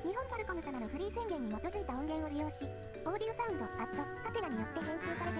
日本ファルコム様のフリー宣言に基づいた音源を利用し、オーディオサウンド、アット、ハテナによって編集されて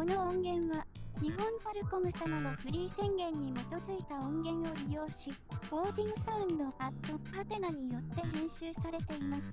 この音源は、日本ファルコム様のフリー宣言に基づいた音源を利用し、ボーディングサウンド、アット、ハテナによって編集されています。